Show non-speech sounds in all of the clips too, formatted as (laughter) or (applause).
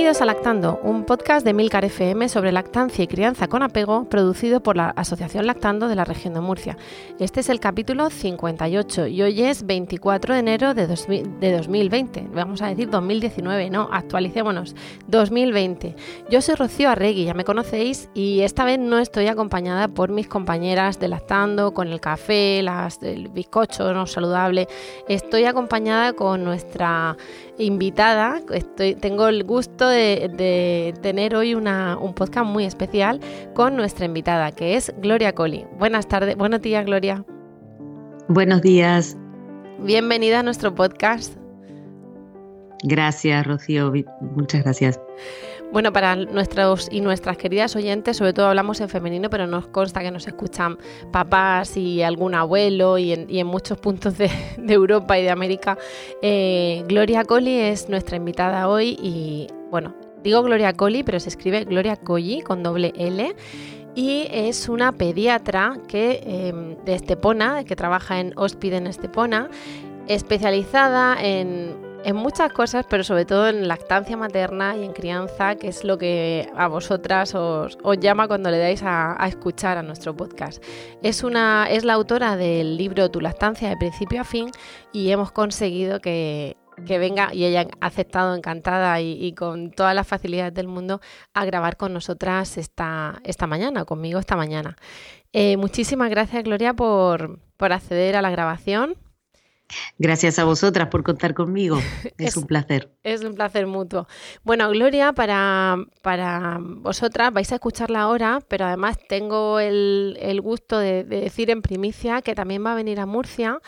Bienvenidos a Lactando, un podcast de Milcar FM sobre lactancia y crianza con apego, producido por la Asociación Lactando de la región de Murcia. Este es el capítulo 58 y hoy es 24 de enero de, 2020. Vamos a decir 2019, no, actualicémonos. 2020. Yo soy Rocío Arregui, ya me conocéis, y esta vez no estoy acompañada por mis compañeras de Lactando, con el café, el bizcocho no saludable. Estoy acompañada con nuestra invitada. Estoy, tengo el gusto de, tener hoy una, un podcast muy especial con nuestra invitada, que es Gloria Coli. Buenas tardes, buenos días, Gloria. Buenos días. Bienvenida a nuestro podcast. Gracias, Rocío. Muchas gracias. Bueno, para nuestros y nuestras queridas oyentes, sobre todo hablamos en femenino, pero nos consta que nos escuchan papás y algún abuelo y en, muchos puntos de, Europa y de América. Eh, Gloria Colli es nuestra invitada hoy y, bueno, digo Gloria Colli, pero se escribe Gloria Colli con doble L y es una pediatra que, em, de Estepona, que trabaja en Hospide en Estepona, especializada en en muchas cosas, pero sobre todo en lactancia materna y en crianza, que es lo que a vosotras os, llama cuando le dais a, escuchar a nuestro podcast. Es, una, es la autora del libro Tu lactancia de principio a fin y hemos conseguido que, venga y ella ha aceptado encantada y, con todas las facilidades del mundo a grabar con nosotras esta, esta mañana, conmigo esta mañana. Eh, muchísimas gracias Gloria por, por acceder a la grabación. Gracias a vosotras por contar conmigo. (laughs) Es, un placer. Es un placer mutuo. Bueno, Gloria, para, para vosotras vais a escucharla ahora, pero además tengo el, gusto de, decir en primicia que también va a venir a Murcia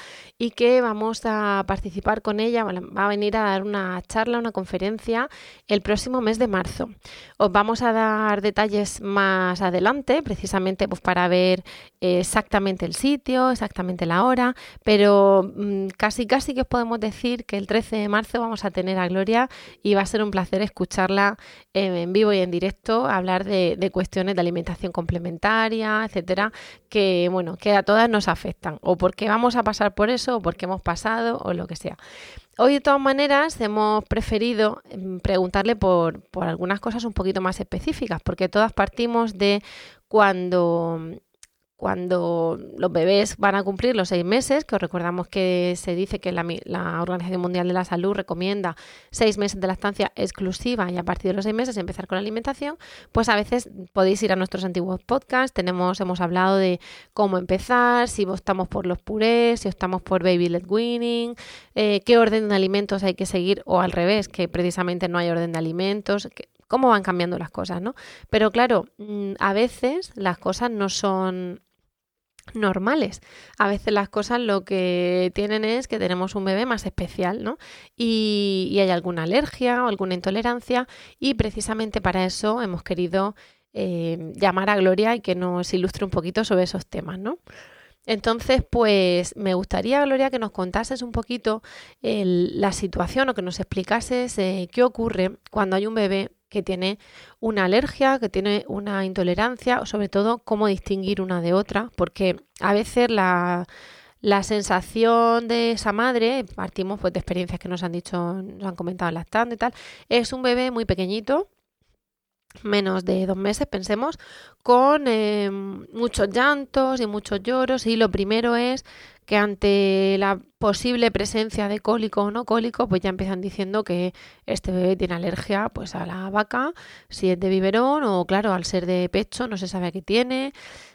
y que vamos a participar con ella. Va a venir a dar una charla, una conferencia el próximo mes de marzo. Os vamos a dar detalles más adelante, precisamente pues, para ver exactamente el sitio, exactamente la hora, pero mm, casi casi que os podemos decir que el 13 de marzo vamos a tener a Gloria y va a ser un placer escucharla en vivo y en directo hablar de, cuestiones de alimentación complementaria, etcétera, que bueno, que a todas nos afectan, o porque vamos a pasar por eso, o porque hemos pasado, o lo que sea. Hoy de todas maneras hemos preferido mm, preguntarle por, por algunas cosas un poquito más específicas, porque todas partimos de cuando cuando los bebés van a cumplir los seis meses, que os recordamos que se dice que la, Organización Mundial de la Salud recomienda seis meses de lactancia exclusiva y a partir de los seis meses empezar con la alimentación, pues a veces podéis ir a nuestros antiguos podcasts, tenemos, hemos hablado de cómo empezar, si estamos por los purés, si estamos por baby led weaning, eh, qué orden de alimentos hay que seguir o al revés, que precisamente no hay orden de alimentos, cómo van cambiando las cosas, ¿no? Pero claro, mm, a veces las cosas no son normales. A veces las cosas lo que tienen es que tenemos un bebé más especial, ¿no? Y, hay alguna alergia o alguna intolerancia y precisamente para eso hemos querido eh, llamar a Gloria y que nos ilustre un poquito sobre esos temas, ¿no? Entonces, pues me gustaría, Gloria, que nos contases un poquito la situación o que nos explicases eh, qué ocurre cuando hay un bebé que tiene una alergia, que tiene una intolerancia, o sobre todo cómo distinguir una de otra, porque a veces la, sensación de esa madre, partimos pues de experiencias que nos han dicho, nos han comentado lactando y tal, es un bebé muy pequeñito, menos de dos meses, pensemos, con eh, muchos llantos y muchos lloros y lo primero es que ante la posible presencia de cólico o no cólico, pues ya empiezan diciendo que este bebé tiene alergia pues a la vaca, si es de biberón o claro, al ser de pecho no se sabe qué tiene.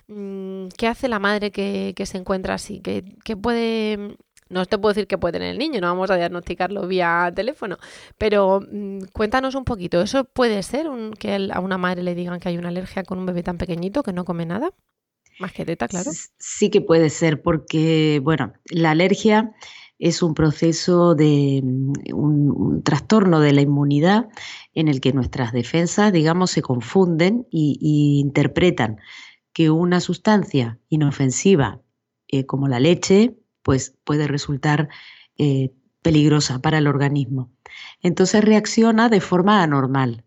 Mm, ¿Qué hace la madre que, se encuentra así? ¿Qué, puede No te puedo decir que puede tener el niño, no vamos a diagnosticarlo vía teléfono, pero mm, cuéntanos un poquito, ¿eso puede ser un, que a una madre le digan que hay una alergia con un bebé tan pequeñito que no come nada? Más que claro. Sí que puede ser, porque, bueno, la alergia es un proceso de mm, un, trastorno de la inmunidad en el que nuestras defensas, digamos, se confunden y, interpretan que una sustancia inofensiva eh, como la leche, pues puede resultar eh, peligrosa para el organismo. Entonces reacciona de forma anormal.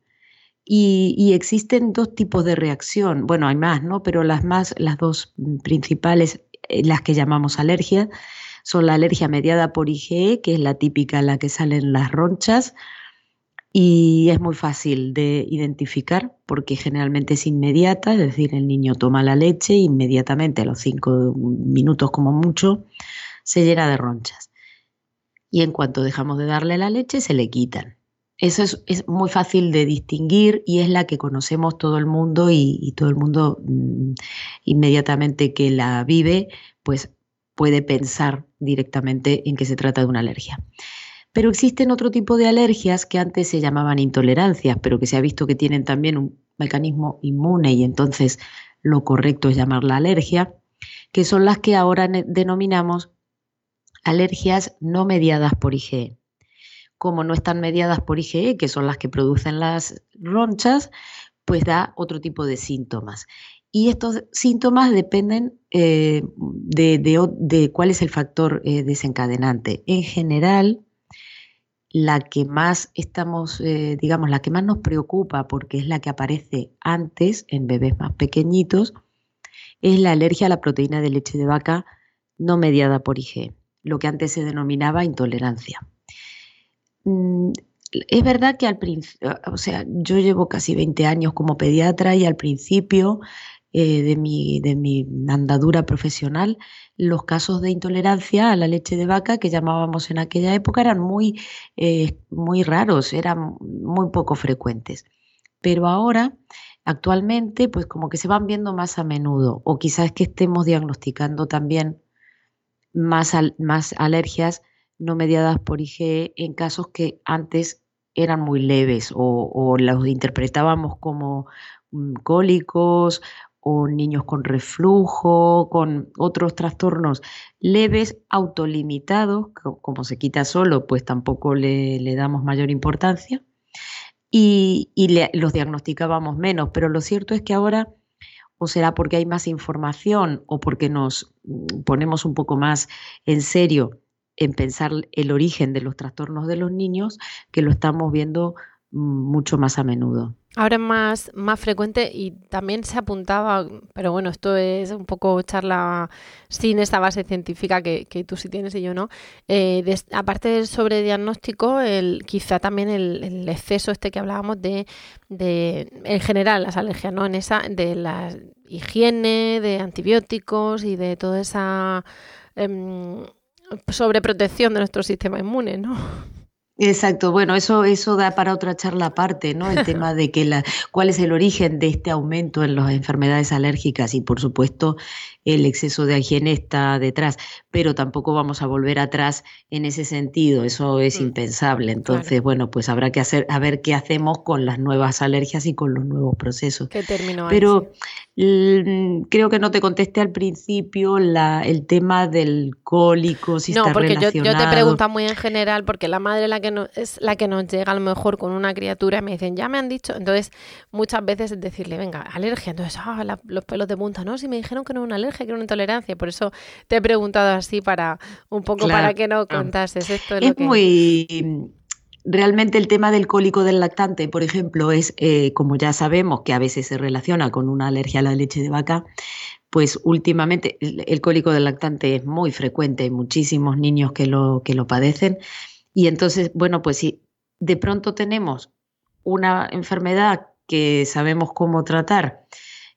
Y, existen dos tipos de reacción. Bueno, hay más, ¿no? Pero las más, las dos principales, eh, las que llamamos alergias, son la alergia mediada por IgE, que es la típica la que salen las ronchas, y es muy fácil de identificar porque generalmente es inmediata, es decir, el niño toma la leche inmediatamente a los cinco minutos como mucho se llena de ronchas. Y en cuanto dejamos de darle la leche se le quitan. Eso es, muy fácil de distinguir y es la que conocemos todo el mundo y, todo el mundo mm, inmediatamente que la vive, pues puede pensar directamente en que se trata de una alergia. Pero existen otro tipo de alergias que antes se llamaban intolerancias, pero que se ha visto que tienen también un mecanismo inmune y entonces lo correcto es llamarla alergia, que son las que ahora denominamos alergias no mediadas por IgE. Como no están mediadas por IgE, que son las que producen las ronchas, pues da otro tipo de síntomas. Y estos síntomas dependen eh, de, cuál es el factor eh, desencadenante. En general, la que más estamos, eh, digamos, la que más nos preocupa, porque es la que aparece antes en bebés más pequeñitos, es la alergia a la proteína de leche de vaca no mediada por IgE, lo que antes se denominaba intolerancia. Mm, es verdad que al principio, o sea, yo llevo casi 20 años como pediatra y al principio eh, de, mi, de mi andadura profesional, los casos de intolerancia a la leche de vaca que llamábamos en aquella época eran muy, eh, muy raros, eran muy poco frecuentes. Pero ahora, actualmente, pues como que se van viendo más a menudo, o quizás que estemos diagnosticando también más, más alergias no mediadas por IgE en casos que antes eran muy leves o, los interpretábamos como mm, cólicos o niños con reflujo, con otros trastornos leves, autolimitados, como se quita solo, pues tampoco le, damos mayor importancia y, los diagnosticábamos menos. Pero lo cierto es que ahora, o será porque hay más información o porque nos mm, ponemos un poco más en serio en pensar el origen de los trastornos de los niños, que lo estamos viendo mucho más a menudo. Ahora es más, más frecuente y también se apuntaba, pero bueno, esto es un poco charla sin esta base científica que, tú sí tienes y yo no. Eh, aparte del sobrediagnóstico, el, quizá también el, exceso este que hablábamos de, de, en general, las alergias, ¿no? En esa, de la higiene, de antibióticos y de toda esa em, sobreprotección de nuestro sistema inmune, ¿no? Exacto, bueno, eso, eso da para otra charla aparte, ¿no? El (laughs) tema de que la, cuál es el origen de este aumento en las enfermedades alérgicas y por supuesto el exceso de higiene está detrás, pero tampoco vamos a volver atrás en ese sentido, eso es mm, impensable. Entonces, bueno, pues habrá que hacer, a ver qué hacemos con las nuevas alergias y con los nuevos procesos. ¿Qué término Pero creo que no te contesté al principio la, el tema del cólico, si no, porque yo, yo, te pregunto muy en general, porque la madre la que no, es la que nos llega a lo mejor con una criatura y me dicen, ya me han dicho, entonces muchas veces es decirle, venga, alergia, entonces, ah, los pelos de punta, no, si me dijeron que no es una alergia, que era una intolerancia, por eso te he preguntado así para un poco para que no contases esto. Es, muy Realmente el tema del cólico del lactante, por ejemplo, es, eh, como ya sabemos, que a veces se relaciona con una alergia a la leche de vaca, pues últimamente el, cólico del lactante es muy frecuente, hay muchísimos niños que lo, que lo padecen. Y entonces, bueno, pues si de pronto tenemos una enfermedad que sabemos cómo tratar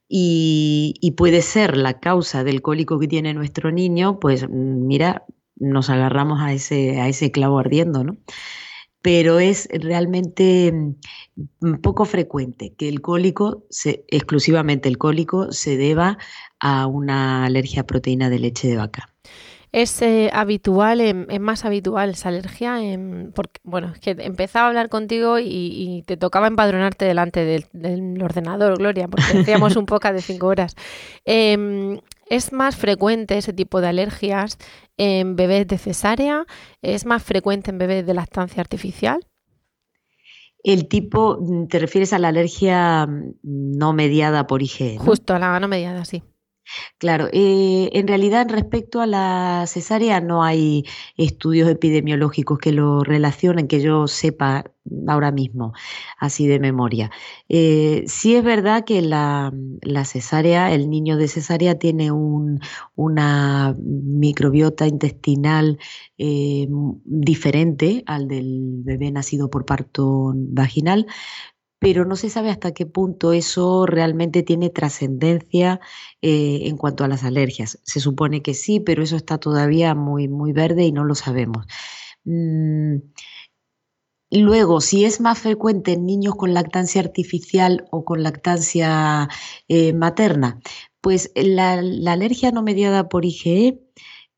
y, puede ser la causa del cólico que tiene nuestro niño, pues mira, nos agarramos a ese, a ese clavo ardiendo, ¿no? pero es realmente mm, poco frecuente que el cólico, exclusivamente el cólico, se deba a una alergia a proteína de leche de vaca. Es eh, habitual, es más habitual esa alergia, porque, bueno, es que empezaba a hablar contigo y, te tocaba empadronarte delante del, ordenador, Gloria, porque (laughs) hacíamos un poco de cinco horas. Em, es más frecuente ese tipo de alergias en bebés de cesárea, es más frecuente en bebés de lactancia artificial. El tipo, ¿te refieres a la alergia no mediada por IgE? Justo, a la no mediada, sí. Claro, eh, en realidad respecto a la cesárea no hay estudios epidemiológicos que lo relacionen, que yo sepa ahora mismo, así de memoria. Eh, sí es verdad que la, cesárea, el niño de cesárea tiene una microbiota intestinal eh, diferente al del bebé nacido por parto vaginal, pero no se sabe hasta qué punto eso realmente tiene trascendencia eh, en cuanto a las alergias. Se supone que sí, pero eso está todavía muy, muy verde y no lo sabemos. Mm, luego, si es más frecuente en niños con lactancia artificial o con lactancia eh, materna, pues la, la, alergia no mediada por IgE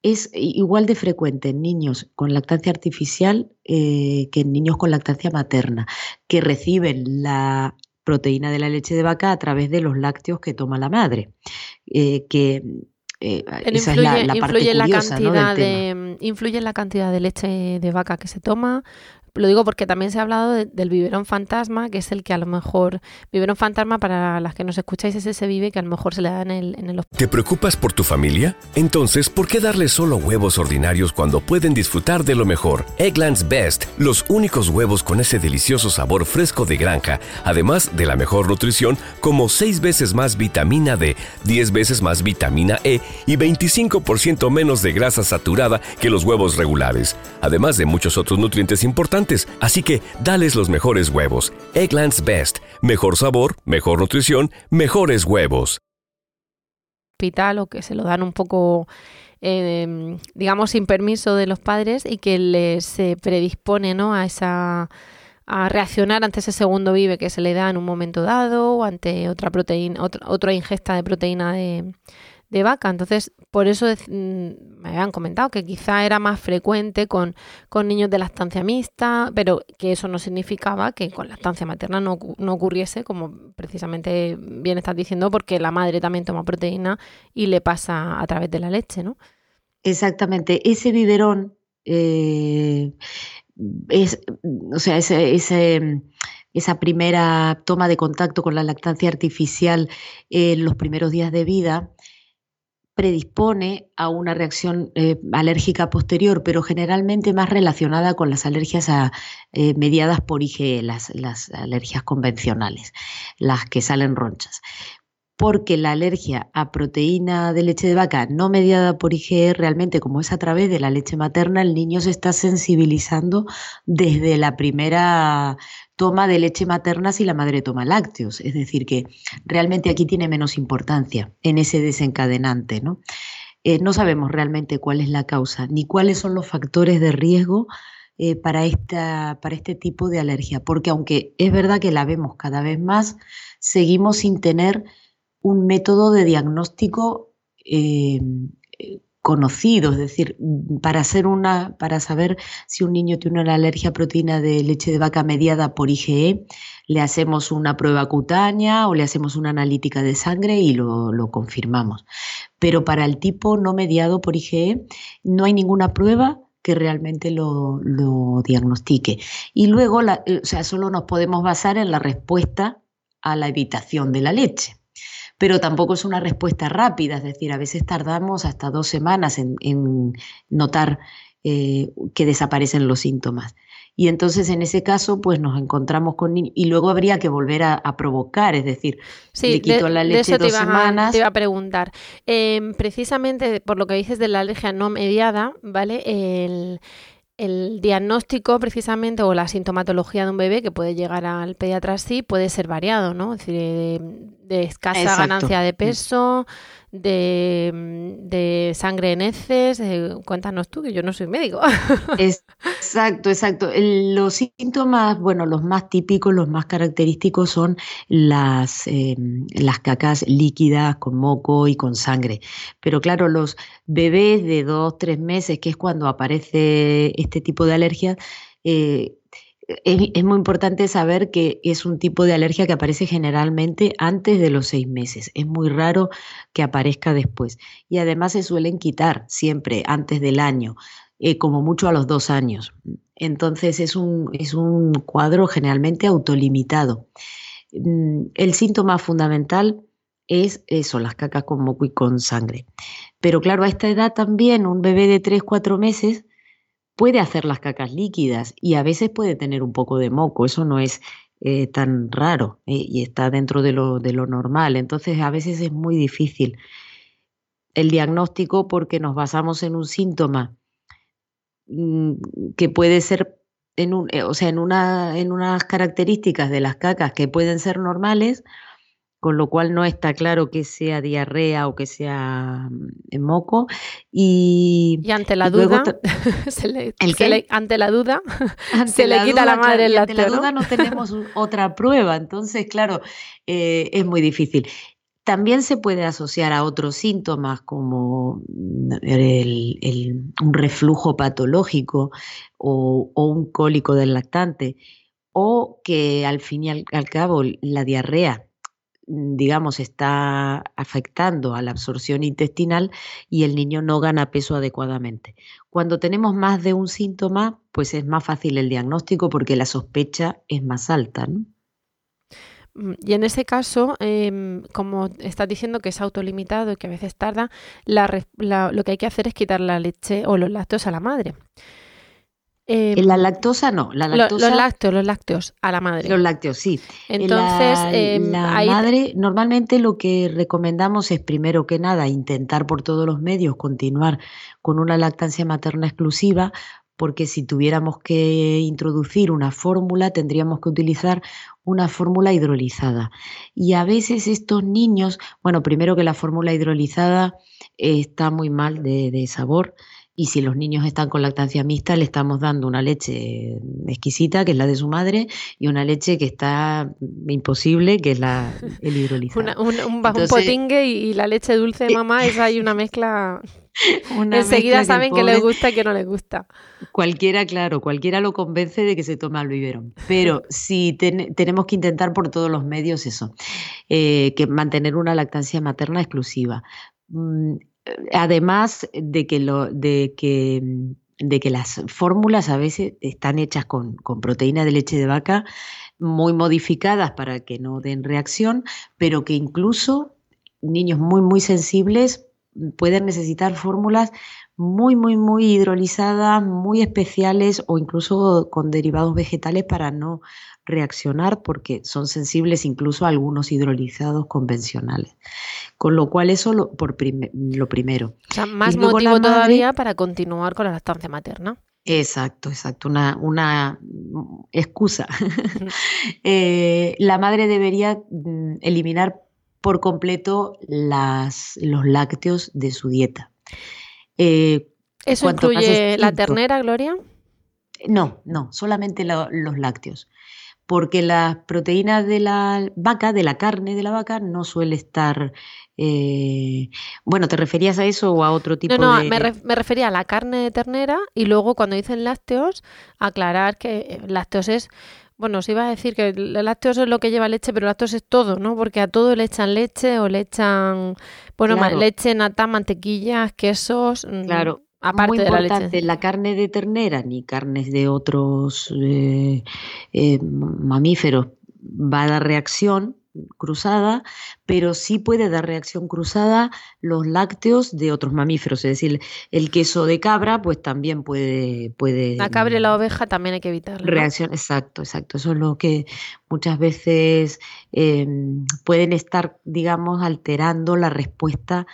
es igual de frecuente en niños con lactancia artificial eh, que en niños con lactancia materna, que reciben la proteína de la leche de vaca a través de los lácteos que toma la madre. Eh, que eh, esa es la, parte curiosa, cantidad de, influye en la cantidad de leche de vaca que se toma, lo digo porque también se ha hablado del biberón fantasma, que es el que a lo mejor, biberón fantasma para las que nos escucháis es ese vive que a lo mejor se le da en el, en el ¿Te preocupas por tu familia? Entonces, ¿por qué darles solo huevos ordinarios cuando pueden disfrutar de lo mejor? Eggland's Best, los únicos huevos con ese delicioso sabor fresco de granja, además de la mejor nutrición, como 6 veces más vitamina D, 10 veces más vitamina E y 25% menos de grasa saturada que los huevos regulares, además de muchos otros nutrientes importantes así que dales los mejores huevos. Egglands Best. Mejor sabor, mejor nutrición, mejores huevos. Hospital o que se lo dan un poco, em, digamos, sin permiso de los padres y que les predispone ¿no? a esa a reaccionar ante ese segundo vive que se le da en un momento dado o ante otra proteína, otra ingesta de proteína de, de vaca. Entonces, por eso mm, me habían comentado que quizá era más frecuente con, con niños de lactancia mixta, pero que eso no significaba que con lactancia materna no, no ocurriese, como precisamente bien estás diciendo, porque la madre también toma proteína y le pasa a través de la leche, ¿no? Exactamente. Ese biberón eh, es, o sea, ese, ese esa primera toma de contacto con la lactancia artificial en los primeros días de vida, predispone a una reacción eh, alérgica posterior, pero generalmente más relacionada con las alergias eh, mediadas por IgE, las, las alergias convencionales, las que salen ronchas porque la alergia a proteína de leche de vaca no mediada por IgE, realmente como es a través de la leche materna, el niño se está sensibilizando desde la primera toma de leche materna si la madre toma lácteos. Es decir, que realmente aquí tiene menos importancia en ese desencadenante. No, eh, no sabemos realmente cuál es la causa ni cuáles son los factores de riesgo eh, para, esta, para este tipo de alergia, porque aunque es verdad que la vemos cada vez más, seguimos sin tener un método de diagnóstico eh, conocido, es decir, para saber si un niño tiene una alergia a proteína de leche de vaca mediada por IgE, le hacemos una prueba cutánea o le hacemos una analítica de sangre y lo, confirmamos. Pero para el tipo no mediado por IgE no hay ninguna prueba que realmente lo, diagnostique. Y luego, o sea, solo nos podemos basar en la respuesta a la evitación de la leche pero tampoco es una respuesta rápida, es decir, a veces tardamos hasta dos semanas en, notar eh, que desaparecen los síntomas. Y entonces en ese caso, pues nos encontramos con niños y luego habría que volver a, provocar, es decir, sí, le quito la leche dos semanas. te iba a preguntar. Em, precisamente por lo que dices de la alergia no mediada, ¿vale? El, el diagnóstico precisamente o la sintomatología de un bebé que puede llegar al pediatra así puede ser variado, ¿no? Es decir, de, escasa ganancia de peso, de, sangre en heces. cuéntanos tú, que yo no soy médico. (laughs) exacto, exacto. Los síntomas, bueno, los más típicos, los más característicos son las, em, las cacas líquidas con moco y con sangre. Pero claro, los bebés de dos, tres meses, que es cuando aparece este tipo de alergia, eh, es, muy importante saber que es un tipo de alergia que aparece generalmente antes de los seis meses. Es muy raro que aparezca después. Y además se suelen quitar siempre antes del año, eh, como mucho a los dos años. Entonces es un, es un cuadro generalmente autolimitado. Mm, el síntoma fundamental es eso, las cacas con moco y con sangre. Pero claro, a esta edad también un bebé de 3, 4 meses puede hacer las cacas líquidas y a veces puede tener un poco de moco, eso no es eh, tan raro eh, y está dentro de lo, de lo normal, entonces a veces es muy difícil el diagnóstico porque nos basamos en un síntoma mm, que puede ser en un, eh, o sea, en, una, en unas características de las cacas que pueden ser normales, con lo cual no está claro que sea diarrea o que sea mm, moco. Y, ante la duda, (laughs) se le, ante la duda, (laughs) se le quita la madre el Ante la duda no tenemos otra prueba, entonces, claro, eh, es muy difícil. También se puede asociar a otros síntomas como mm, un reflujo patológico o, un cólico del lactante, o que al fin y al cabo la diarrea digamos, está afectando a la absorción intestinal y el niño no gana peso adecuadamente. Cuando tenemos más de un síntoma, pues es más fácil el diagnóstico porque la sospecha es más alta. Mm, y en ese caso, em, como estás diciendo que es autolimitado y que a veces tarda, lo que hay que hacer es quitar la leche o los lácteos a la madre. Eh, la lactosa no, la lactosa, los lácteos, los lácteos a la madre. Los lácteos, sí. Entonces, la, em, madre, normalmente lo que recomendamos es primero que nada intentar por todos los medios continuar con una lactancia materna exclusiva, porque si tuviéramos que introducir una fórmula tendríamos que utilizar una fórmula hidrolizada. Y a veces estos niños, bueno, primero que la fórmula hidrolizada está muy mal de sabor y si los niños están con lactancia mixta, le estamos dando una leche exquisita, que es la de su madre, y una leche que está imposible, que es la el hidrolizado. un, un, potingue y, la leche dulce de mamá, esa hay una mezcla... (laughs) Enseguida saben que, les gusta y que no les gusta. Cualquiera, claro, cualquiera lo convence de que se toma el biberón. Pero (laughs) si tenemos que intentar por todos los medios eso, eh, que mantener una lactancia materna exclusiva. Mm, además de que, lo, de que, de que las fórmulas a veces están hechas con, con proteína de leche de vaca muy modificadas para que no den reacción, pero que incluso niños muy, muy sensibles pueden necesitar fórmulas muy, muy, muy hidrolizadas, muy especiales o incluso con derivados vegetales para no reaccionar porque son sensibles incluso a algunos hidrolizados convencionales. Con lo cual eso lo, por lo primero. O sea, más motivo todavía para continuar con la lactancia materna. Exacto, exacto, una, una excusa. (laughs) Eh, la madre debería mm, eliminar por completo las, los lácteos de su dieta. Eh, ¿Eso incluye la ternera, Gloria? No, no, solamente los lácteos porque las proteínas de la vaca, de la carne de la vaca, no suele estar... Eh, bueno, ¿te referías a eso o a otro tipo de...? No, no, me, refería a la carne de ternera y luego cuando dicen lácteos, aclarar que eh, lácteos es... Bueno, os iba a decir que el lácteos es lo que lleva leche, pero lácteos es todo, ¿no? Porque a todo le echan leche o le echan, bueno, leche, nata, mantequillas, quesos. Mm, claro, muy importante, la, carne de ternera ni carnes de otros eh, eh, mamíferos va a dar reacción cruzada, pero sí puede dar reacción cruzada los lácteos de otros mamíferos, es decir, el queso de cabra, pues también puede... puede la cabra y la oveja también hay que evitarlo. Reacción, exacto, exacto. Eso es lo que muchas veces eh, pueden estar, digamos, alterando la respuesta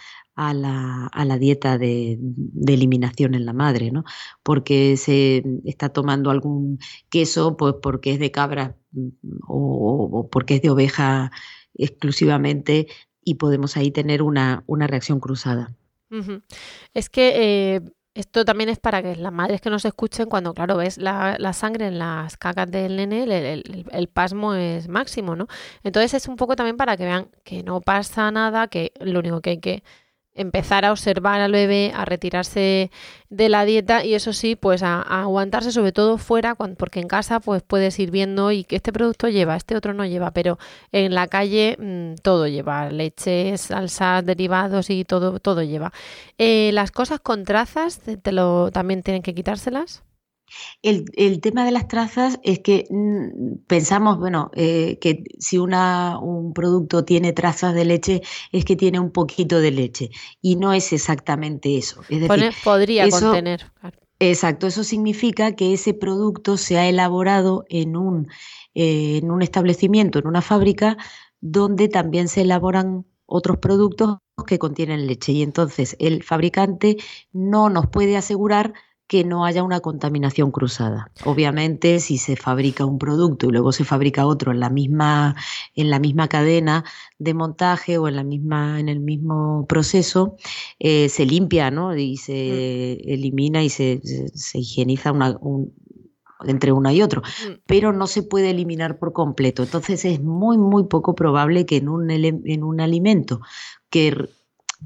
a la, a la dieta de, eliminación en la madre, ¿no? Porque se está tomando algún queso, pues porque es de cabra mm, o, porque es de oveja exclusivamente, y podemos ahí tener una, una reacción cruzada. Es que eh, esto también es para que las madres que nos escuchen, cuando, claro, ves la, la sangre en las cacas del nene, el, el, pasmo es máximo, ¿no? Entonces es un poco también para que vean que no pasa nada, que lo único que hay que empezar a observar al bebé, a retirarse de la dieta y eso sí, pues a, aguantarse sobre todo fuera, porque en casa pues puedes ir viendo y que este producto lleva, este otro no lleva, pero en la calle mm, todo lleva, leche, salsas, derivados y todo, todo lleva. Eh, las cosas con trazas, te lo, también tienen que quitárselas. El, el, tema de las trazas es que mm, pensamos, bueno, eh, que si una, un producto tiene trazas de leche es que tiene un poquito de leche y no es exactamente eso. Es decir, podría contener. Exacto, eso significa que ese producto se ha elaborado en un, eh, en un establecimiento, en una fábrica, donde también se elaboran otros productos que contienen leche y entonces el fabricante no nos puede asegurar que no haya una contaminación cruzada. Obviamente, si se fabrica un producto y luego se fabrica otro en la misma, en la misma cadena de montaje o en, la misma, en el mismo proceso, eh, se limpia ¿no? y se mm. elimina y se, se, higieniza una, entre uno y otro, mm. pero no se puede eliminar por completo. Entonces es muy, muy poco probable que en un, en un alimento que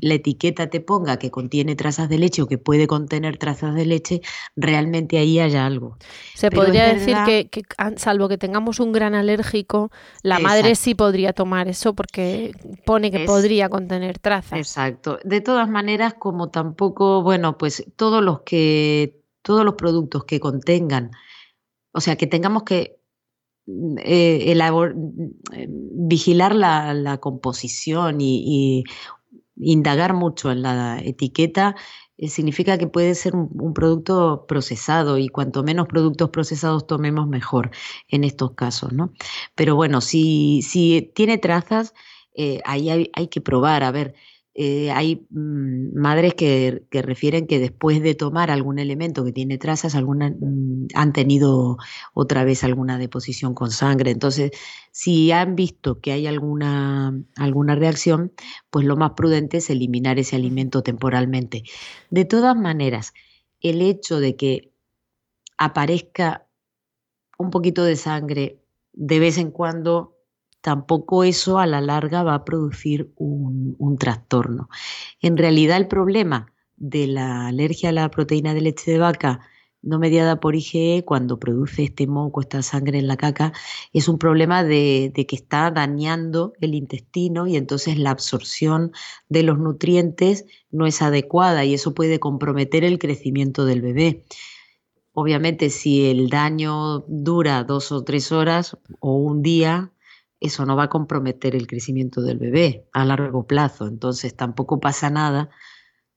la etiqueta te ponga que contiene trazas de leche o que puede contener trazas de leche, realmente ahí haya algo. Se podría decir que, salvo que tengamos un gran alérgico, la madre sí podría tomar eso porque pone que podría contener trazas. Exacto. De todas maneras, como tampoco, bueno, pues todos los que, todos los productos que contengan, o sea, que tengamos que eh, vigilar la, composición y, indagar mucho en la etiqueta eh, significa que puede ser un, producto procesado y cuanto menos productos procesados tomemos mejor en estos casos, ¿no? Pero bueno, si, si tiene trazas, eh, ahí hay, que probar, a ver, eh, hay mm, madres que, refieren que después de tomar algún elemento que tiene trazas, alguna, mm, han tenido otra vez alguna deposición con sangre. Entonces, si han visto que hay alguna, alguna reacción, pues lo más prudente es eliminar ese alimento temporalmente. De todas maneras, el hecho de que aparezca un poquito de sangre de vez en cuando tampoco eso a la larga va a producir un, trastorno. En realidad el problema de la alergia a la proteína de leche de vaca no mediada por IgE, cuando produce este moco, esta sangre en la caca, es un problema de, que está dañando el intestino y entonces la absorción de los nutrientes no es adecuada y eso puede comprometer el crecimiento del bebé. Obviamente, si el daño dura dos o tres horas o un día, eso no va a comprometer el crecimiento del bebé a largo plazo. Entonces tampoco pasa nada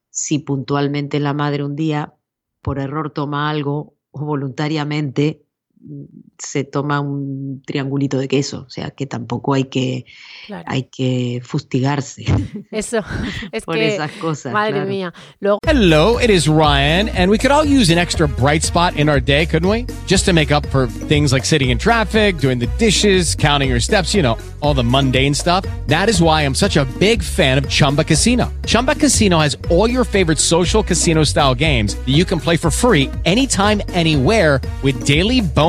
si puntualmente la madre un día por error toma algo o voluntariamente se toma un triangulito de queso, o sea que tampoco hay que hay que fustigarse. Eso (laughs) es por esas cosas. Madre mía. Luego... Hello, it is Ryan, and we could all use an extra bright spot in our day, couldn't we? Just to make up for things like sitting in traffic, doing the dishes, counting your steps, you know, all the mundane stuff. That is why I'm such a big fan of Chumba Casino. Chumba Casino has all your favorite social casino style games that you can play for free anytime, anywhere with daily bonus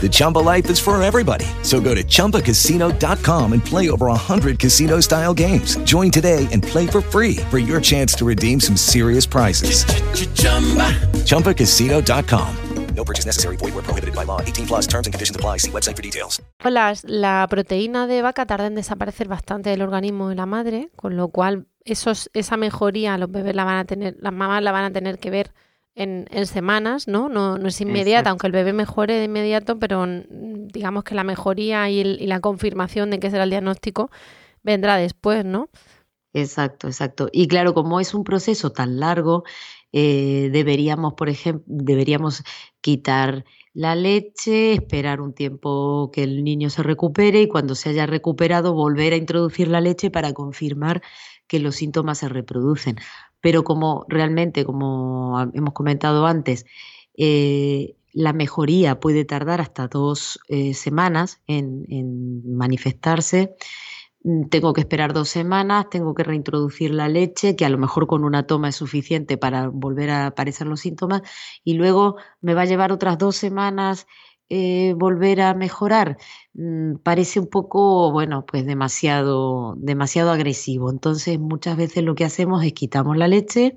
The Chumba life is for everybody. So go to ChumbaCasino.com and play over 100 casino style games. Join today and play for free for your chance to redeem some serious prizes. Ch-ch-chumba. ChumbaCasino.com. No purchase necessary. Void where prohibited by law. 18 plus terms and conditions apply. See website for details. Las, la proteína de vaca tarda en desaparecer bastante del organismo de la madre, con lo cual esos, esa mejoría los bebés la van a tener, las mamás la van a tener que ver en, semanas, ¿no? ¿no? No es inmediata, aunque el bebé mejore de inmediato, pero digamos que la mejoría y, la confirmación de que será el diagnóstico vendrá después, ¿no? Exacto, exacto. Y claro, como es un proceso tan largo, eh, deberíamos, por ejemplo, deberíamos quitar la leche, esperar un tiempo que el niño se recupere y cuando se haya recuperado volver a introducir la leche para confirmar que los síntomas se reproducen. Pero como realmente, como hemos comentado antes, eh, la mejoría puede tardar hasta dos eh, semanas en, manifestarse. Mm, tengo que esperar dos semanas, tengo que reintroducir la leche, que a lo mejor con una toma es suficiente para volver a aparecer los síntomas, y luego me va a llevar otras dos semanas eh, volver a mejorar. Mm, parece un poco, bueno, pues demasiado, demasiado agresivo. Entonces, muchas veces lo que hacemos es quitamos la leche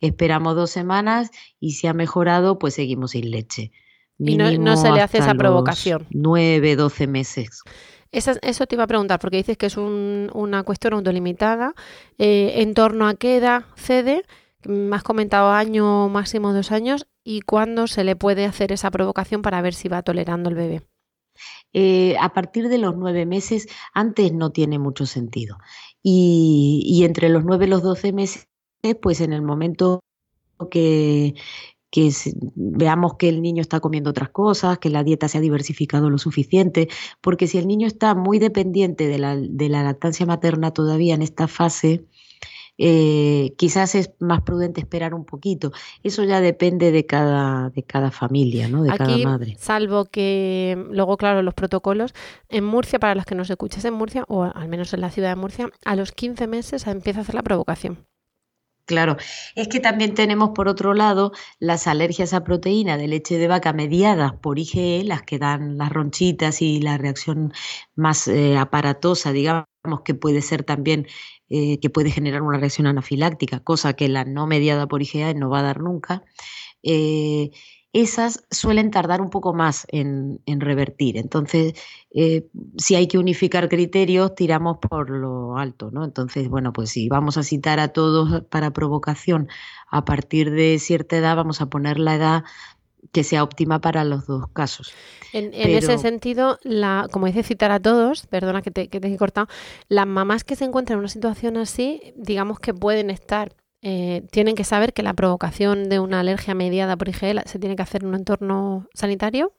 esperamos dos semanas y si ha mejorado, pues seguimos sin leche. y no, se le hace esa provocación. Nueve, doce meses. eso te iba a preguntar, porque dices que es una cuestión autolimitada. Eh, ¿En torno a qué edad cede? Me has comentado año máximo dos años. ¿Y cuándo se le puede hacer esa provocación para ver si va tolerando el bebé? Eh, a partir de los nueve meses, antes no tiene mucho sentido. Y, y entre los nueve y los doce meses pues en el momento que, veamos que el niño está comiendo otras cosas, que la dieta se ha diversificado lo suficiente, porque si el niño está muy dependiente de la, de la lactancia materna todavía en esta fase, eh, quizás es más prudente esperar un poquito. Eso ya depende de cada, de cada familia, ¿no? de cada madre. Salvo que luego, claro, los protocolos, en Murcia, para los que nos escuches en Murcia, o al menos en la ciudad de Murcia, a los 15 meses empieza a hacer la provocación. Claro, es que también tenemos por otro lado las alergias a proteína de leche de vaca mediadas por IgE, las que dan las ronchitas y la reacción más eh, aparatosa, digamos, que puede ser también, eh, que puede generar una reacción anafiláctica, cosa que la no mediada por IgE no va a dar nunca. Eh, esas suelen tardar un poco más en, revertir. Entonces, eh, si hay que unificar criterios, tiramos por lo alto, ¿no? Entonces, bueno, pues si vamos a citar a todos para provocación a partir de cierta edad, vamos a poner la edad que sea óptima para los dos casos. En, ese sentido, la, como dice citar a todos, perdona que te, que te he cortado, las mamás que se encuentran en una situación así, digamos que pueden estar eh, tienen que saber que la provocación de una alergia mediada por IgE se tiene que hacer en un entorno sanitario.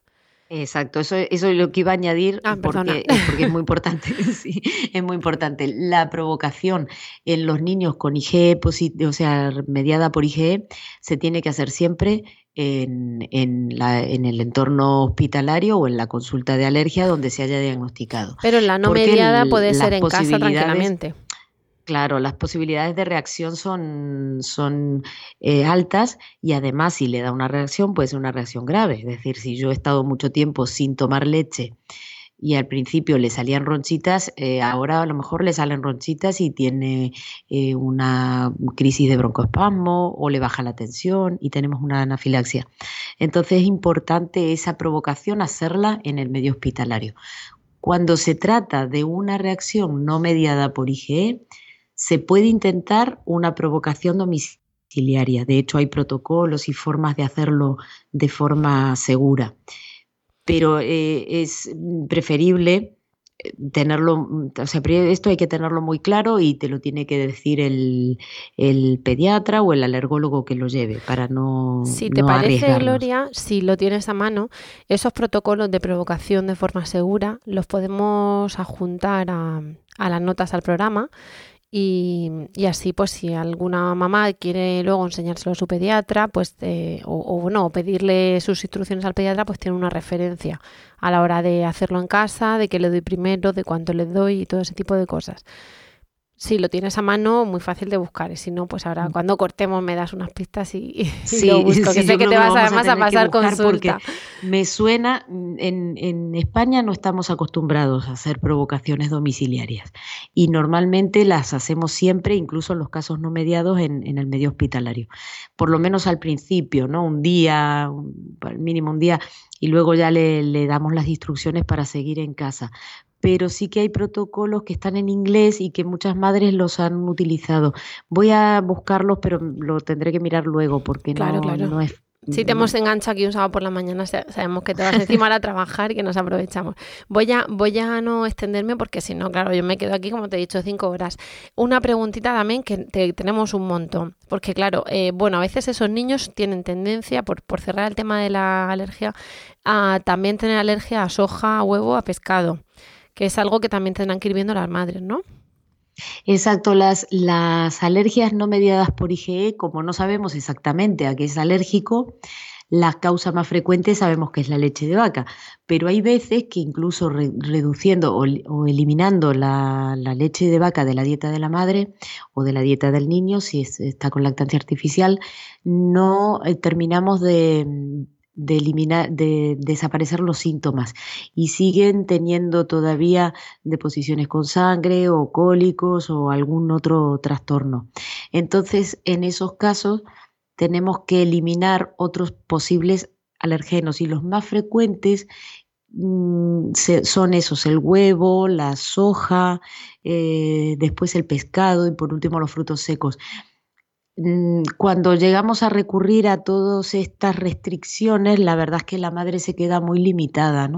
Exacto, eso, eso es lo que iba a añadir ah, porque, porque, es muy importante, (laughs) sí, es muy importante. La provocación en los niños con IgE, o sea, mediada por IgE, se tiene que hacer siempre en, en, la, en, el entorno hospitalario o en la consulta de alergia donde se haya diagnosticado. Pero la no mediada puede ser en casa tranquilamente. Claro, las posibilidades de reacción son, son eh, altas y además si le da una reacción puede ser una reacción grave. Es decir, si yo he estado mucho tiempo sin tomar leche y al principio le salían ronchitas, eh, ahora a lo mejor le salen ronchitas y tiene eh, una crisis de broncoespasmo o le baja la tensión y tenemos una anafilaxia. Entonces es importante esa provocación hacerla en el medio hospitalario. Cuando se trata de una reacción no mediada por IgE, se puede intentar una provocación domiciliaria. De hecho, hay protocolos y formas de hacerlo de forma segura. Pero eh, es preferible eh, tenerlo, o sea, esto hay que tenerlo muy claro y te lo tiene que decir el, pediatra o el alergólogo que lo lleve para no. Si te parece, Gloria, si lo tienes a mano, esos protocolos de provocación de forma segura los podemos adjuntar a, a las notas al programa y, así, pues, si alguna mamá quiere luego enseñárselo a su pediatra, pues, eh, o, o, no, pedirle sus instrucciones al pediatra, pues tiene una referencia a la hora de hacerlo en casa, de qué le doy primero, de cuánto le doy y todo ese tipo de cosas si lo tienes a mano, muy fácil de buscar. Y si no, pues ahora mm. cuando cortemos me das unas pistas y, (laughs) lo busco. que (laughs) sé que te vas además a, pasar consulta. Me suena, en, en, España no estamos acostumbrados a hacer provocaciones domiciliarias. Y normalmente las hacemos siempre, incluso en los casos no mediados, en, en el medio hospitalario. Por lo menos al principio, ¿no? Un día, al mínimo un día, y luego ya le, le damos las instrucciones para seguir en casa pero sí que hay protocolos que están en inglés y que muchas madres los han utilizado. Voy a buscarlos, pero lo tendré que mirar luego porque no, no es Si te hemos enganchado aquí un sábado por la mañana, sabemos que te vas encima a trabajar y que nos aprovechamos. Voy a, voy a no extenderme porque si no, claro, yo me quedo aquí, como te he dicho, cinco horas. Una preguntita también que tenemos un montón. Porque claro, eh, bueno, a veces esos niños tienen tendencia, por, por cerrar el tema de la alergia, a también tener alergia a soja, a huevo, a pescado. Que es algo que también tendrán que ir viendo las madres, ¿no? Exacto, las, las alergias no mediadas por IgE, como no sabemos exactamente a qué es alérgico, la causa más frecuente sabemos que es la leche de vaca, pero hay veces que incluso reduciendo o, eliminando la, leche de vaca de la dieta de la madre o de la dieta del niño, si está con lactancia artificial, no eh, terminamos de, de eliminar, de desaparecer los síntomas y siguen teniendo todavía deposiciones con sangre o cólicos o algún otro trastorno. Entonces, en esos casos tenemos que eliminar otros posibles alergenos y los más frecuentes mm, son esos, el huevo, la soja, eh, después el pescado y por último los frutos secos. Mm, cuando llegamos a recurrir a todas estas restricciones, la verdad es que la madre se queda muy limitada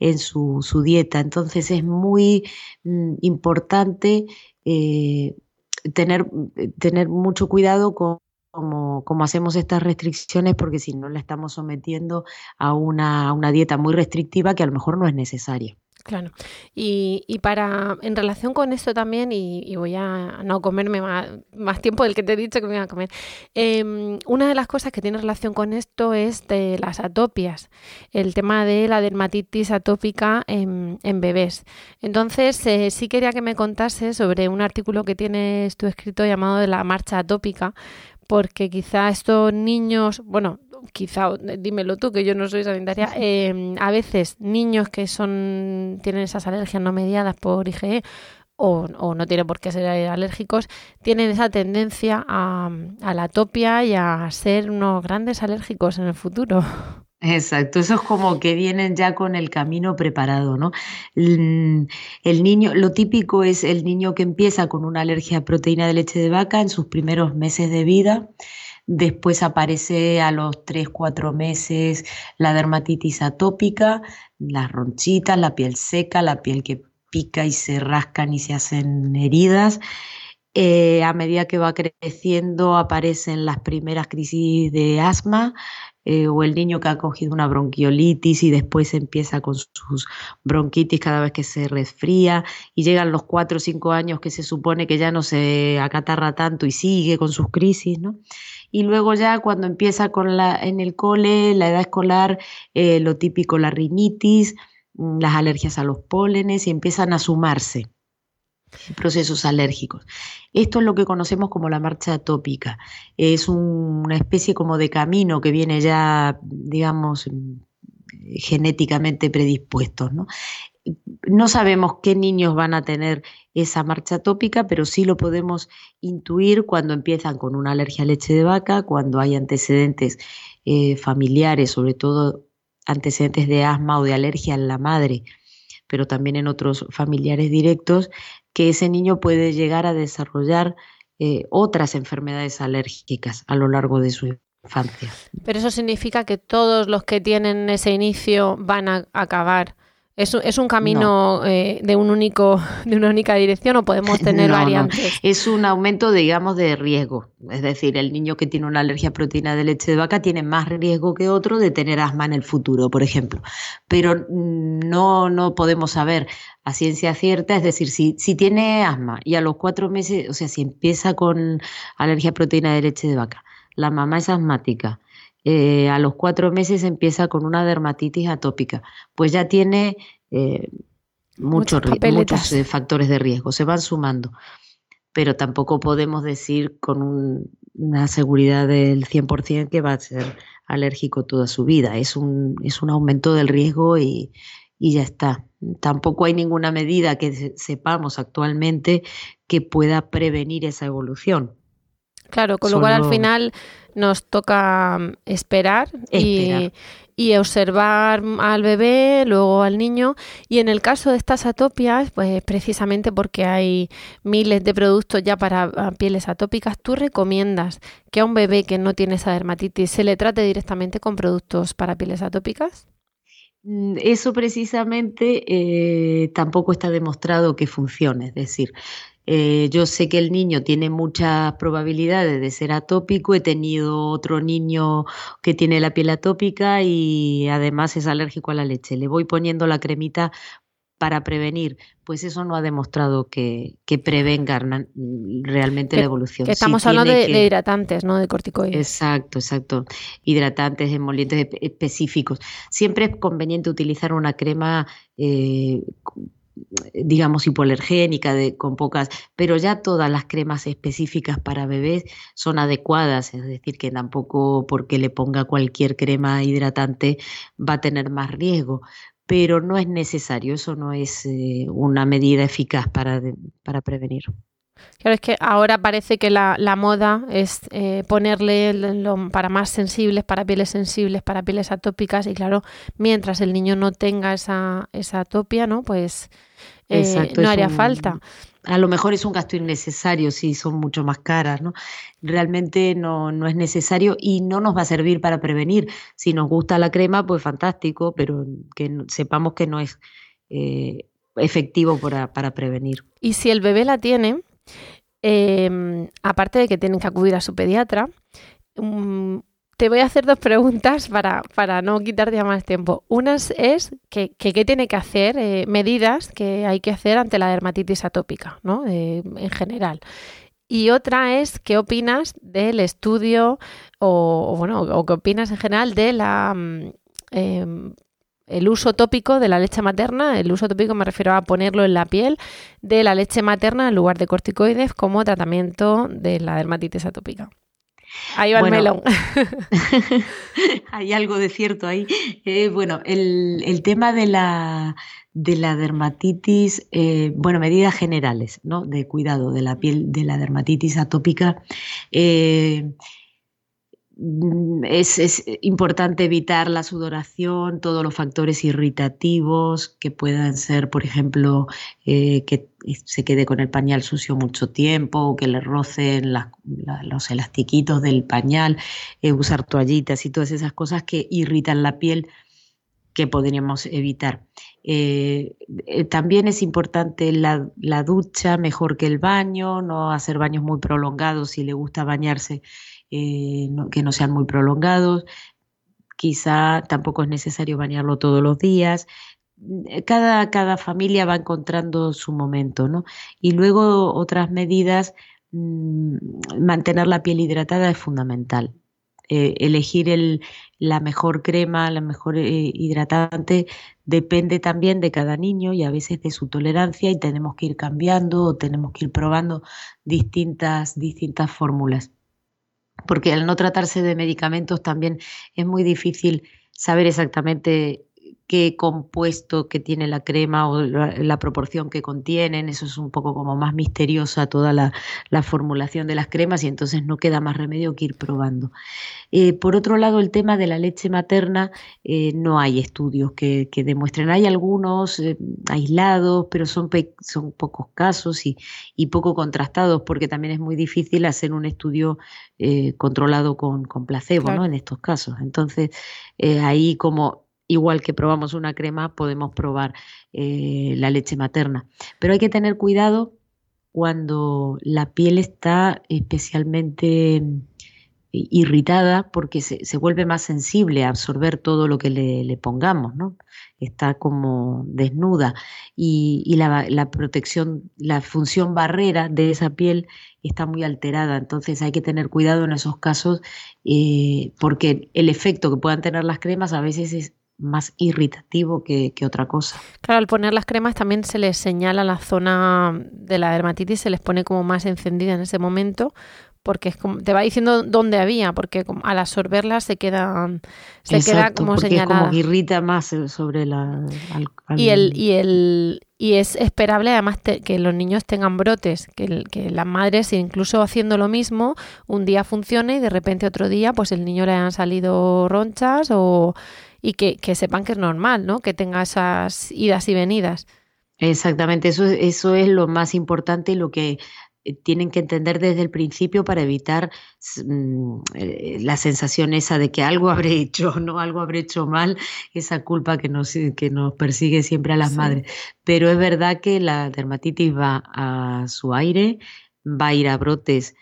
en su, dieta. Entonces es muy mm, importante eh, tener, tener mucho cuidado con cómo, hacemos estas restricciones, porque si no la estamos sometiendo a una, dieta muy restrictiva que a lo mejor no es necesaria. Claro. Y, y, para, en relación con esto también, y, voy a no comerme más, tiempo del que te he dicho que me iba a comer, em, una de las cosas que tiene relación con esto es de las atopias, el tema de la dermatitis atópica en, en bebés. Entonces, eh, sí quería que me contase sobre un artículo que tienes tú escrito llamado de la marcha atópica, porque quizá estos niños, bueno, quizá, dímelo tú, que yo no soy sanitaria, (laughs) em, a veces niños que son tienen esas alergias no mediadas por IgE o, no tienen por qué ser alérgicos, tienen esa tendencia a, a la atopia y a ser unos grandes alérgicos en el futuro. (laughs) Exacto, eso es como que vienen ya con el camino preparado, ¿no? El niño, lo típico es el niño que empieza con una alergia a proteína de leche de vaca en sus primeros meses de vida, después aparece a los 3, 4 meses la dermatitis atópica, las ronchitas, la piel seca, la piel que pica y se rascan y se hacen heridas. Eh, a medida que va creciendo aparecen las primeras crisis de asma, eh, o el niño que ha cogido una bronquiolitis y después empieza con sus bronquitis cada vez que se resfría y llegan los cuatro o cinco años que se supone que ya no se acatarra tanto y sigue con sus crisis, ¿no? Y luego ya cuando empieza con la, en el cole, la edad escolar, eh, lo típico, la rinitis, mm, las alergias a los pólenes y empiezan a sumarse procesos alérgicos. Esto es lo que conocemos como la marcha atópica. Es una especie como de camino que viene ya, digamos, genéticamente predispuestos. ¿no? no sabemos qué niños van a tener esa marcha atópica, pero sí lo podemos intuir cuando empiezan con una alergia a leche de vaca, cuando hay antecedentes eh, familiares, sobre todo antecedentes de asma o de alergia en la madre, pero también en otros familiares directos, que ese niño puede llegar a desarrollar eh, otras enfermedades alérgicas a lo largo de su infancia. Pero eso significa que todos los que tienen ese inicio van a acabar ¿Es, es un camino eh, de un único (laughs) de una única dirección o podemos (laughs) tener variantes? Es un aumento, digamos, de riesgo. Es decir, el niño que tiene una alergia a proteína de leche de vaca tiene más riesgo que otro de tener asma en el futuro, por ejemplo. Pero no, no podemos saber a ciencia cierta, es decir, si, si tiene asma y a los cuatro meses, o sea, si empieza con alergia a proteína de leche de vaca, la mamá es asmática eh, a los cuatro meses empieza con una dermatitis atópica, pues ya tiene eh, muchos, muchos eh, factores de riesgo, se van sumando, pero tampoco podemos decir con una seguridad del 100% que va a ser alérgico toda su vida, es un, es un aumento del riesgo y, y ya está. Tampoco hay ninguna medida que sepamos actualmente que pueda prevenir esa evolución. Claro, con lo cual al final nos toca mm, esperar, Y, y observar al bebé, luego al niño. Y en el caso de estas atopias, pues precisamente porque hay miles de productos ya para ah, pieles atópicas, ¿tú recomiendas que a un bebé que no tiene esa dermatitis se le trate directamente con productos para pieles atópicas? Mm, eso precisamente eh, tampoco está demostrado que funcione, es decir, eh, yo sé que el niño tiene muchas probabilidades de ser atópico. He tenido otro niño que tiene la piel atópica y además es alérgico a la leche. Le voy poniendo la cremita para prevenir, pues eso no ha demostrado que, que prevenga realmente la evolución. estamos hablando de, hidratantes, no de corticoides. Exacto, exacto. Hidratantes, emolientes específicos. Siempre es conveniente utilizar una crema eh, digamos, hipoalergénica, de, con pocas, pero ya todas las cremas específicas para bebés son adecuadas, es decir, que tampoco porque le ponga cualquier crema hidratante va a tener más riesgo, pero no es necesario, eso no es eh, una medida eficaz para, para prevenir. Claro, es que ahora parece que la, la moda es eh, ponerle para más sensibles, para pieles sensibles, para pieles atópicas y claro, mientras el niño no tenga esa, esa atopia, ¿no? Pues eh, no haría falta. A lo mejor es un gasto innecesario si son mucho más caras, ¿no? Realmente no, no es necesario y no nos va a servir para prevenir. Si nos gusta la crema, pues fantástico, pero que sepamos que no es eh, efectivo para, para prevenir. Y si el bebé la tiene, Em, aparte de que tienen que acudir a su pediatra, mm, te voy a hacer dos preguntas para, para no quitarte ya más tiempo. Una es que, qué tiene que hacer, eh, medidas que hay que hacer ante la dermatitis atópica, ¿no? en general. Y otra es qué opinas del estudio o, bueno, o qué opinas en general de la mm, em, el uso tópico de la leche materna, el uso tópico me refiero a ponerlo en la piel de la leche materna en lugar de corticoides como tratamiento de la dermatitis atópica. Ahí va el melón. (laughs) hay algo de cierto ahí. Eh, bueno, el, tema de la, de la dermatitis, eh, bueno, medidas generales, ¿no? De cuidado de la piel de la dermatitis atópica. Eh, Mm, es, importante evitar la sudoración, todos los factores irritativos que puedan ser, por ejemplo, eh, que se quede con el pañal sucio mucho tiempo o que le rocen los elastiquitos del pañal, eh, usar toallitas y todas esas cosas que irritan la piel que podríamos evitar. Eh, también es importante la, la, ducha mejor que el baño, no hacer baños muy prolongados si le gusta bañarse eh, que no sean muy prolongados. Quizá tampoco es necesario bañarlo todos los días. Eh, cada, cada familia va encontrando su momento, ¿no? Y luego otras medidas, mm, mantener la piel hidratada es fundamental. Eh, elegir el, la mejor crema, la mejor hidratante, depende también de cada niño y a veces de su tolerancia y tenemos que ir cambiando o tenemos que ir probando distintas, distintas fórmulas porque al no tratarse de medicamentos también es muy difícil saber exactamente qué compuesto que tiene la crema o la, proporción que contienen. Eso es un poco como más misteriosa toda la, formulación de las cremas y entonces no queda más remedio que ir probando. Eh, por otro lado, el tema de la leche materna, eh, no hay estudios que, demuestren. Hay algunos eh, aislados, pero son, son pocos casos y, poco contrastados porque también es muy difícil hacer un estudio controlado con, placebo ¿no? en estos casos. Entonces, ahí como igual que probamos una crema, podemos probar eh, la leche materna. Pero hay que tener cuidado cuando la piel está especialmente mm, irritada porque se, vuelve más sensible a absorber todo lo que le, pongamos, ¿no? Está como desnuda y, la, protección, la función barrera de esa piel está muy alterada. Entonces hay que tener cuidado en esos casos eh, porque el efecto que puedan tener las cremas a veces es más irritativo que, otra cosa. Claro, al poner las cremas también se les señala la zona de la dermatitis, se les pone como más encendida en ese momento, porque es como, te va diciendo dónde había, porque al absorberlas se queda, se queda como señalada. como irrita más sobre la... Y, el, y, el, y es esperable además que los niños tengan brotes, que, que las madres incluso haciendo lo mismo, un día funcione y de repente otro día pues el niño le han salido ronchas o y que, que sepan que es normal, ¿no? Que tenga esas idas y venidas. Exactamente, eso, eso es lo más importante y lo que eh, tienen que entender desde el principio para evitar mm, eh, la sensación esa de que algo (laughs) habré hecho, no algo habré hecho mal, esa culpa que nos, que nos persigue siempre a las madres. Pero es verdad que la dermatitis va a su aire, va a ir a brotes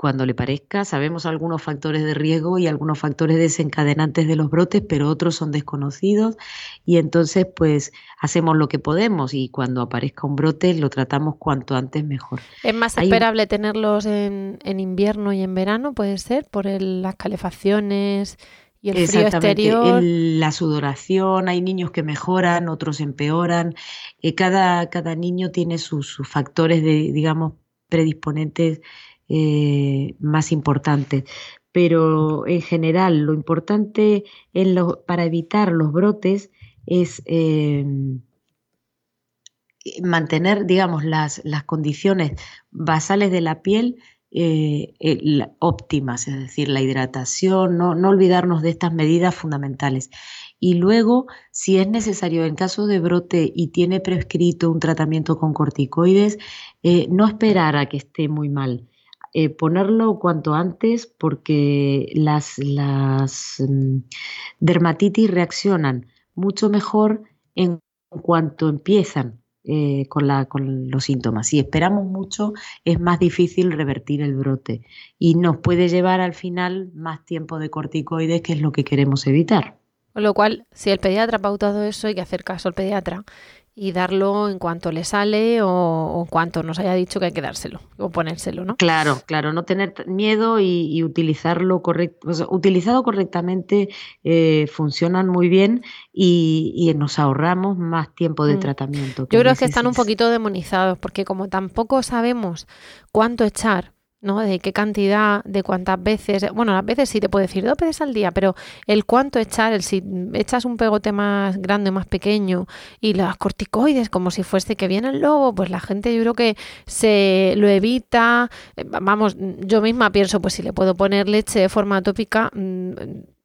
cuando le parezca. Sabemos algunos factores de riesgo y algunos factores desencadenantes de los brotes, pero otros son desconocidos y entonces pues hacemos lo que podemos y cuando aparezca un brote lo tratamos cuanto antes mejor. ¿Es más esperable tenerlos en, invierno y en verano, puede ser, por las calefacciones? Y el frío exterior. la sudoración, hay niños que mejoran, otros empeoran. Eh, cada, cada niño tiene sus, sus factores de, digamos, predisponentes eh, más importantes. Pero en general, lo importante para evitar los brotes es eh, mantener, digamos, las, las, condiciones basales de la piel eh, óptimas, es decir, la hidratación, no, no, olvidarnos de estas medidas fundamentales. Y luego, si es necesario, en caso de brote y tiene prescrito un tratamiento con corticoides, no esperar a que esté muy mal. Eh, ponerlo cuanto antes porque las, las mm, dermatitis reaccionan mucho mejor en cuanto empiezan eh, con, la, con los síntomas. Si esperamos mucho, es más difícil revertir el brote y nos puede llevar al final más tiempo de corticoides, que es lo que queremos evitar. Con lo cual, si el pediatra ha pautado eso, hay que hacer caso al pediatra y darlo en cuanto le sale o, en cuanto nos haya dicho que hay que dárselo o ponérselo, ¿no? Claro, claro, no tener miedo y, utilizarlo correcto, utilizado correctamente eh, funcionan muy bien y, nos ahorramos más tiempo de mm. tratamiento. Yo creo que están un poquito demonizados porque como tampoco sabemos cuánto echar, ¿no? De qué cantidad, de cuántas veces. Bueno, a veces sí te puedo decir dos veces al día, pero el cuánto echar, el si echas un pegote más grande, más pequeño y las corticoides como si fuese que viene el lobo, pues la gente yo creo que se lo evita. Eh, vamos, yo misma pienso, pues si le puedo poner leche de forma tópica, mm,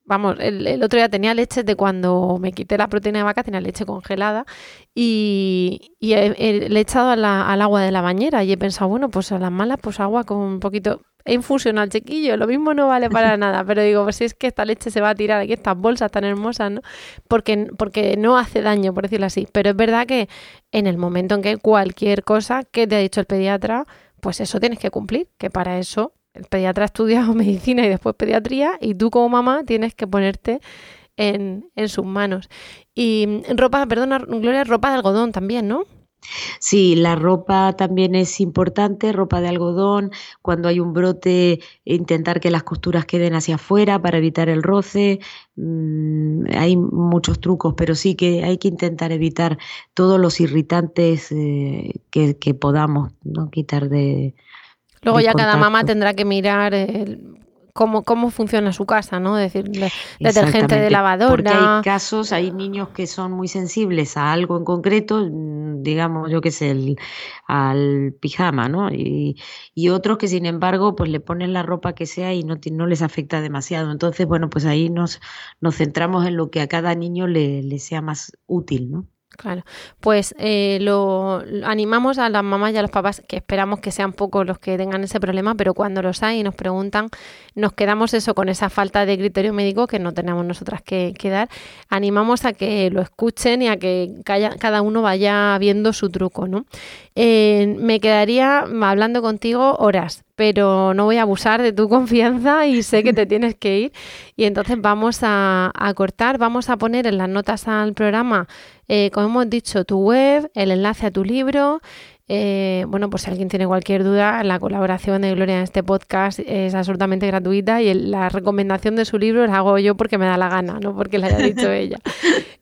Vamos, el, otro día tenía leche de cuando me quité la proteína de vaca, tenía leche congelada y, le he echado al agua de la bañera y he pensado, bueno, pues a las malas, pues agua con un poquito. He infusionado al chiquillo, lo mismo no vale para (laughs) nada, pero digo, pues si es que esta leche se va a tirar aquí, estas bolsas tan hermosas, ¿no? Porque, porque no hace daño, por decirlo así. Pero es verdad que en el momento en que cualquier cosa que te ha dicho el pediatra, pues eso tienes que cumplir, que para eso el pediatra ha estudiado (laughs) medicina y después pediatría y tú como mamá tienes que ponerte en, en sus manos. Y ropa, perdona, Gloria, ropa de algodón también, ¿no? Sí, la ropa también es importante, ropa de algodón, cuando hay un brote, intentar que las costuras queden hacia afuera para evitar el roce. Mm, hay muchos trucos, pero sí que hay que intentar evitar todos los irritantes eh, que, que, podamos ¿no? quitar de, Luego ya cada mamá tendrá que mirar cómo, cómo funciona su casa, ¿no? decir, detergente de lavadora. Porque hay casos, hay niños que son muy sensibles a algo en concreto, digamos, yo qué sé, al pijama, ¿no? Y, otros que, sin embargo, pues le ponen la ropa que sea y no, no les afecta demasiado. Entonces, bueno, pues ahí nos, nos centramos en lo que a cada niño le, le sea más útil, ¿no? Claro, pues eh, lo, animamos a las mamás y a los papás, que esperamos que sean pocos los que tengan ese problema, pero cuando los hay y nos preguntan, nos quedamos eso con esa falta de criterio médico que no tenemos nosotras que, dar. Animamos a que lo escuchen y a que cada uno vaya viendo su truco, ¿no? Eh, me quedaría hablando contigo horas, pero no voy a abusar de tu (laughs) confianza y sé que te (laughs) tienes que ir. Y entonces vamos a, cortar, vamos a poner en las notas al programa, eh, como hemos dicho, tu web, el enlace a tu libro. Eh, bueno, pues si alguien tiene cualquier duda, la colaboración de Gloria en este podcast es absolutamente gratuita y la recomendación de su libro la hago yo porque me da la gana, no porque la haya dicho (laughs) ella.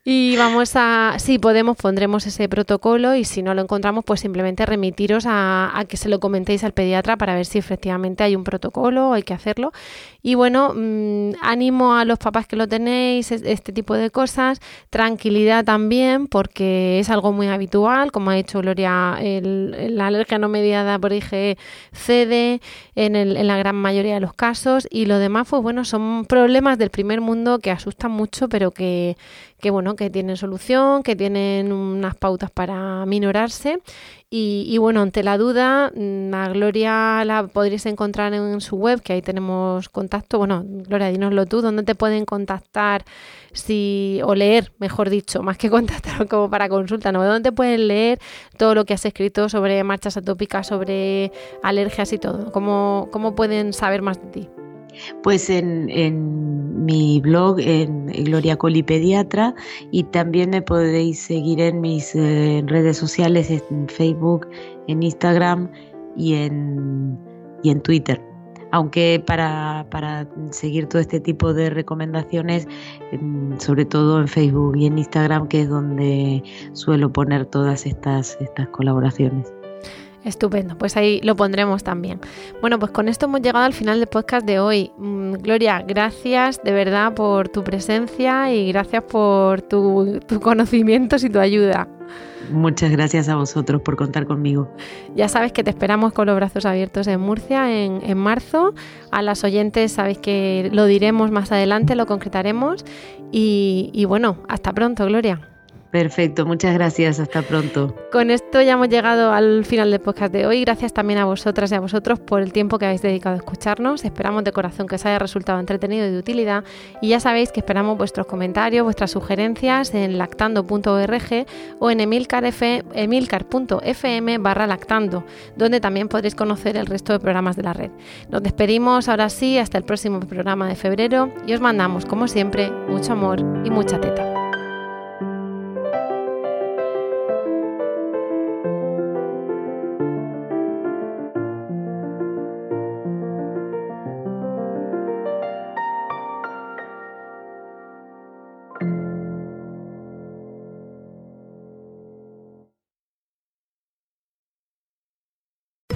Y vamos a, si podemos, pondremos ese protocolo y si no lo encontramos, pues simplemente remitiros a, que se lo comentéis al pediatra para ver si efectivamente hay un protocolo, hay que hacerlo. Y bueno, mm, ánimo a los papás que lo tenéis, este tipo de cosas, tranquilidad también, porque es algo muy habitual, como ha dicho Gloria, la alergia no mediada por IgE cede en, en la gran mayoría de los casos y lo demás, pues bueno, son problemas del primer mundo que asustan mucho, pero que que bueno, que tienen solución, que tienen unas pautas para minorarse. Y, bueno, ante la duda, mm, a Gloria la podréis encontrar en su web, que ahí tenemos contacto. Bueno, Gloria, dínoslo tú, ¿dónde te pueden contactar si, o leer, mejor dicho, más que (laughs) contactar como para consulta, ¿no? ¿Dónde te pueden leer todo lo que has escrito sobre marchas atópicas, sobre alergias y todo? ¿Cómo, cómo pueden saber más de ti? Pues en, mi blog, en Gloria Coli Pediatra, y también me podéis seguir en mis eh, redes sociales, en Facebook, en Instagram y en, y en Twitter. Aunque para, para, seguir todo este tipo de recomendaciones, sobre todo en Facebook y en Instagram, que es donde suelo poner todas estas, estas colaboraciones. Estupendo, pues ahí lo pondremos también. Bueno, pues con esto hemos llegado al final del podcast de hoy. Mm, Gloria, gracias de verdad por tu presencia y gracias por tus tu conocimientos y tu ayuda. Muchas gracias a vosotros por contar conmigo. Ya sabes que te esperamos con los brazos abiertos en Murcia en, marzo. A las oyentes sabéis que lo diremos más adelante, lo concretaremos. y bueno, hasta pronto, Gloria. Perfecto, muchas gracias, hasta pronto. Con esto ya hemos llegado al final del podcast de hoy. Gracias también a vosotras y a vosotros por el tiempo que habéis dedicado a escucharnos. Esperamos de corazón que os haya resultado entretenido y de utilidad. Y ya sabéis que esperamos vuestros comentarios, vuestras sugerencias en lactando.org o en emilcar.fm barra lactando, donde también podréis conocer el resto de programas de la red. Nos despedimos ahora sí hasta el próximo programa de febrero y os mandamos, como siempre, mucho amor y mucha teta.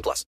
18 plus.